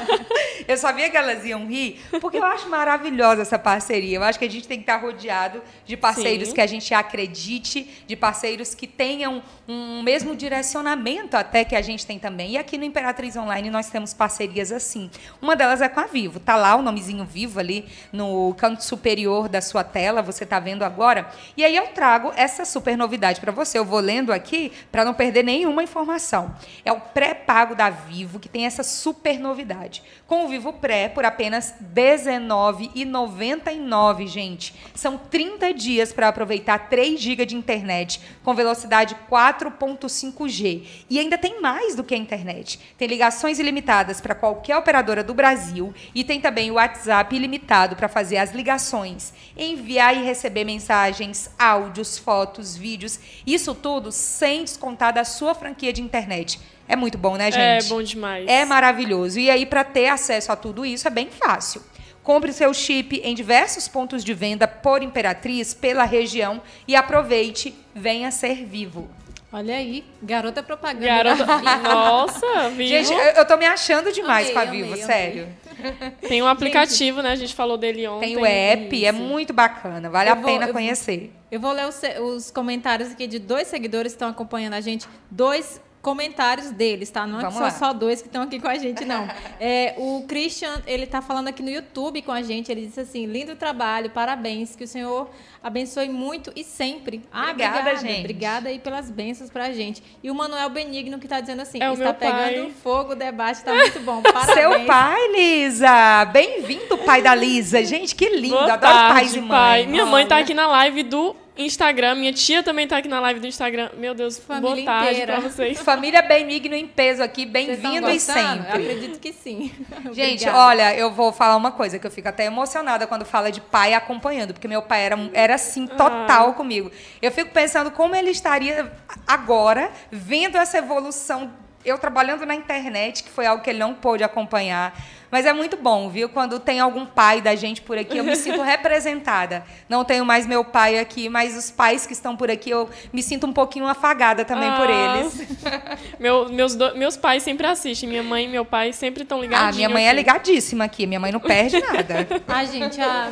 eu sabia que elas iam rir, porque eu acho maravilhosa essa parceria. Eu acho que a gente tem que estar tá rodeado de parceiros Sim. que a gente acredite, de parceiros que tenham um mesmo direcionamento até que a gente tem também. E aqui no Imperatriz Online nós temos parcerias assim. Uma delas é com a Vivo. Tá lá o nomezinho Vivo ali no canto superior da sua tela, você está vendo agora. E aí eu trago essa super novidade para você. Eu vou lendo aqui para não perder nenhuma informação. É o pré-pago da Vivo que tem essa super novidade. Com o Vivo Pré por apenas R$19,99, gente. São 30 30 dias para aproveitar 3 GB de internet com velocidade 4.5G. E ainda tem mais do que a internet. Tem ligações ilimitadas para qualquer operadora do Brasil e tem também o WhatsApp ilimitado para fazer as ligações, enviar e receber mensagens, áudios, fotos, vídeos. Isso tudo sem descontar da sua franquia de internet. É muito bom, né, é gente? É bom demais. É maravilhoso. E aí, para ter acesso a tudo isso, é bem fácil. Compre seu chip em diversos pontos de venda por Imperatriz, pela região e aproveite, venha ser vivo. Olha aí, garota propaganda. Garota... Nossa, Vivo. Gente, eu, eu tô me achando demais amei, com a Vivo, amei, sério. Amei. Tem um aplicativo, gente, né? A gente falou dele ontem. Tem o app, é Isso. é muito bacana, vale eu a vou, pena eu conhecer. Vou, eu vou ler os, os comentários aqui de dois seguidores que estão acompanhando a gente, dois comentários deles, tá? Não é só, só dois que estão aqui com a gente, não. É, o Christian, ele tá falando aqui no YouTube com a gente, ele disse assim, lindo trabalho, parabéns, que o Senhor abençoe muito e sempre. Ah, obrigada, obrigada gente. Obrigada aí pelas bênçãos pra gente. E o Manuel Benigno que tá dizendo assim, é está pegando fogo, o debate tá muito bom, parabéns. Seu pai, Lisa! Bem-vindo, pai da Lisa. Gente, que lindo, Boa adoro tarde, pais e mães. Pai. Minha mãe tá aqui na live do Instagram. Minha tia também tá aqui na live do Instagram. Meu Deus, Família boa tarde inteira. pra vocês. Família Benigno em peso aqui, bem-vindo e sempre. Eu acredito que sim. Gente, olha, eu vou falar uma coisa que eu fico até emocionada quando fala de pai acompanhando, porque meu pai era, era assim, total ah. comigo. Eu fico pensando como ele estaria agora vendo essa evolução eu trabalhando na internet, que foi algo que ele não pôde acompanhar, Mas é muito bom, viu? Quando tem algum pai da gente por aqui, eu me sinto representada. Não tenho mais meu pai aqui, mas os pais que estão por aqui, eu me sinto um pouquinho afagada também ah, por eles. Meu, meus, do, meus pais sempre assistem. Minha mãe e meu pai sempre estão ligadinhos. Ah, minha mãe é aqui. é ligadíssima aqui. Minha mãe não perde nada. ah, gente, ah,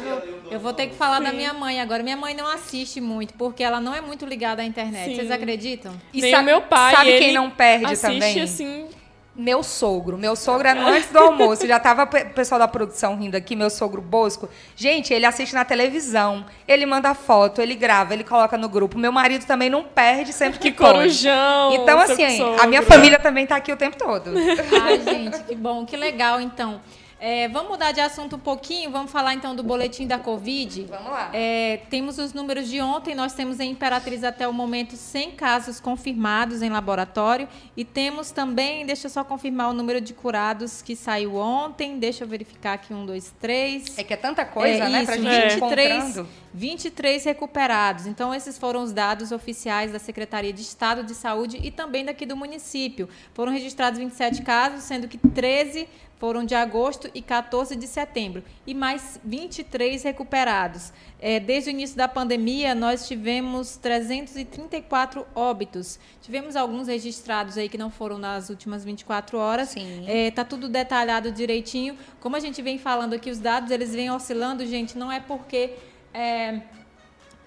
eu vou ter que falar Sim. da minha mãe agora. Minha mãe não assiste muito, porque ela não é muito ligada à internet. Sim. Vocês acreditam? E Nem sabe, o meu pai. Sabe quem não perde assiste, também? assim meu sogro. Meu sogro era antes do almoço. Já tava o pessoal da produção rindo aqui, meu sogro Bosco. Gente, ele assiste na televisão. Ele manda foto, ele grava, ele coloca no grupo. Meu marido também não perde sempre que, que corujão. Então, assim, a minha família também tá aqui o tempo todo. Ai, gente, que bom, que legal, então. É, vamos mudar de assunto um pouquinho, vamos falar então do boletim da Covid. Vamos lá. É, temos os números de ontem, nós temos em Imperatriz até o momento 100 casos confirmados em laboratório e temos também, deixa eu só confirmar o número de curados que saiu ontem, deixa eu verificar aqui, um, dois, três. É que é tanta coisa, é, né, isso, pra gente 23, 23 recuperados. Então, esses foram os dados oficiais da Secretaria de Estado de Saúde e também daqui do município. Foram registrados 27 casos, sendo que 13 foram de agosto e 14 de setembro, e mais 23 recuperados. É, desde o início da pandemia, nós tivemos 334 óbitos. Tivemos alguns registrados aí que não foram nas últimas 24 horas. Sim. É, tá tudo detalhado direitinho. Como a gente vem falando aqui, os dados eles vêm oscilando, gente, não é porque é,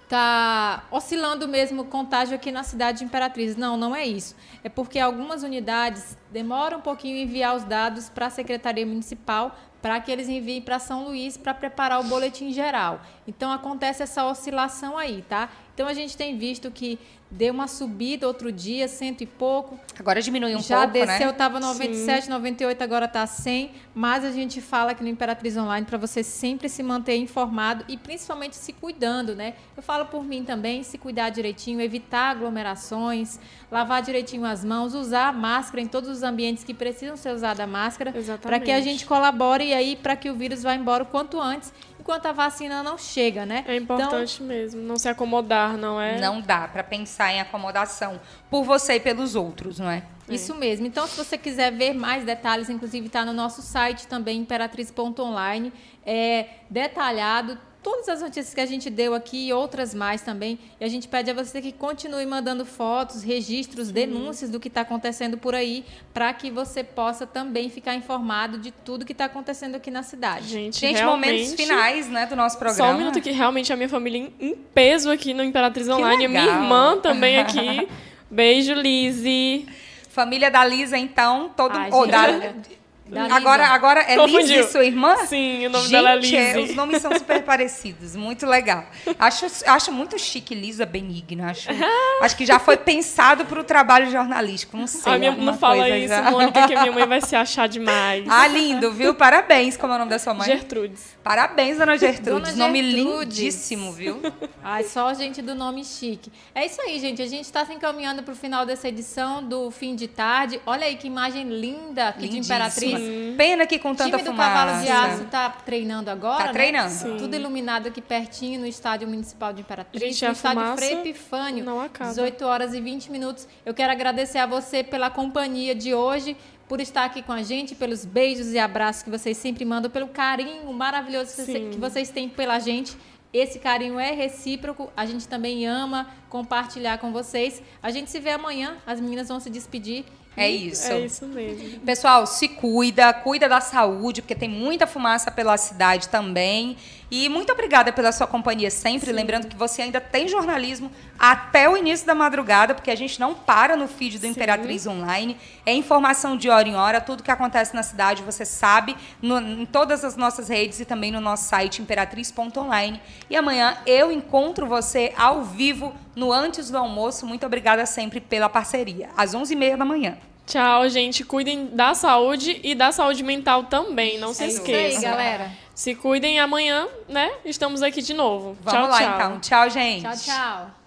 tá oscilando mesmo o contágio aqui na cidade de Imperatriz. Não, não é isso. É porque algumas unidades demoram um pouquinho em enviar os dados para a Secretaria Municipal para que eles enviem para São Luís para preparar o boletim geral. Então acontece essa oscilação aí, tá? Então a gente tem visto que deu uma subida outro dia, cento e pouco. Agora diminuiu um Já pouco, desceu, né? Já estava 97, Sim. 98, agora está 100. Mas a gente fala aqui no Imperatriz Online para você sempre se manter informado e principalmente se cuidando, né? Eu falo por mim também, se cuidar direitinho, evitar aglomerações, lavar direitinho as mãos, usar máscara em todos os ambientes que precisam ser usada a máscara, para que a gente colabore aí para que o vírus vá embora o quanto antes enquanto a vacina não chega, né? É importante então, mesmo, não se acomodar, não é? Não dá para pensar em acomodação por você e pelos outros, não é? Isso é. mesmo. Então, se você quiser ver mais detalhes, inclusive está no nosso site também, imperatriz.online, é detalhado todas as notícias que a gente deu aqui e outras mais também. E a gente pede a você que continue mandando fotos, registros, denúncias do que está acontecendo por aí, para que você possa também ficar informado de tudo que está acontecendo aqui na cidade. Gente, gente momentos finais né, do nosso programa. Só um minuto que realmente a minha família em peso aqui no Imperatriz Online. A minha irmã também aqui. Beijo, Lizzie. Família da Lisa, então, todo. Ai, oh, da, agora, agora é Confundiu. Lizzie, sua irmã? Sim, o nome Gente, dela é Lizzie. É, os nomes são super parecidos, muito legal. Acho, acho muito chique Lisa Benigna. Acho, acho que já foi pensado para o trabalho jornalístico. Não sei. A minha, não fala isso, já. Mônica, que a minha mãe vai se achar demais. Ah, lindo, viu? Parabéns. Como é o nome da sua mãe? Gertrudes. Parabéns, dona Gertrudes. Dona nome Gertrudes. lindíssimo, viu? Ai, só gente do nome chique. É isso aí, gente. A gente está se encaminhando para o final dessa edição do fim de tarde. Olha aí que imagem linda aqui de Imperatriz. Sim. Pena que com tanta time fumaça. O Cavalo de Aço está treinando agora, Tá né? treinando. Sim. Tudo iluminado aqui pertinho no Estádio Municipal de Imperatriz. Gente, no Estádio Frei Epifânio. Não acaba. 18 horas e 20 minutos. Eu quero agradecer a você pela companhia de hoje por estar aqui com a gente, pelos beijos e abraços que vocês sempre mandam, pelo carinho maravilhoso que vocês têm pela gente. Esse carinho é recíproco, a gente também ama compartilhar com vocês. A gente se vê amanhã, as meninas vão se despedir é isso. É isso mesmo. Pessoal, se cuida, cuida da saúde, porque tem muita fumaça pela cidade também. E muito obrigada pela sua companhia sempre. Sim. Lembrando que você ainda tem jornalismo até o início da madrugada, porque a gente não para no feed do Sim. Imperatriz Online. É informação de hora em hora, tudo que acontece na cidade você sabe no, em todas as nossas redes e também no nosso site imperatriz.online. E amanhã eu encontro você ao vivo no Antes do Almoço. Muito obrigada sempre pela parceria. Às 11h30 da manhã. Tchau, gente. Cuidem da saúde e da saúde mental também. Não se é esqueçam. Isso aí, galera. Se cuidem amanhã, né? Estamos aqui de novo. Vamos tchau, lá, tchau. então. Tchau, gente. Tchau, tchau.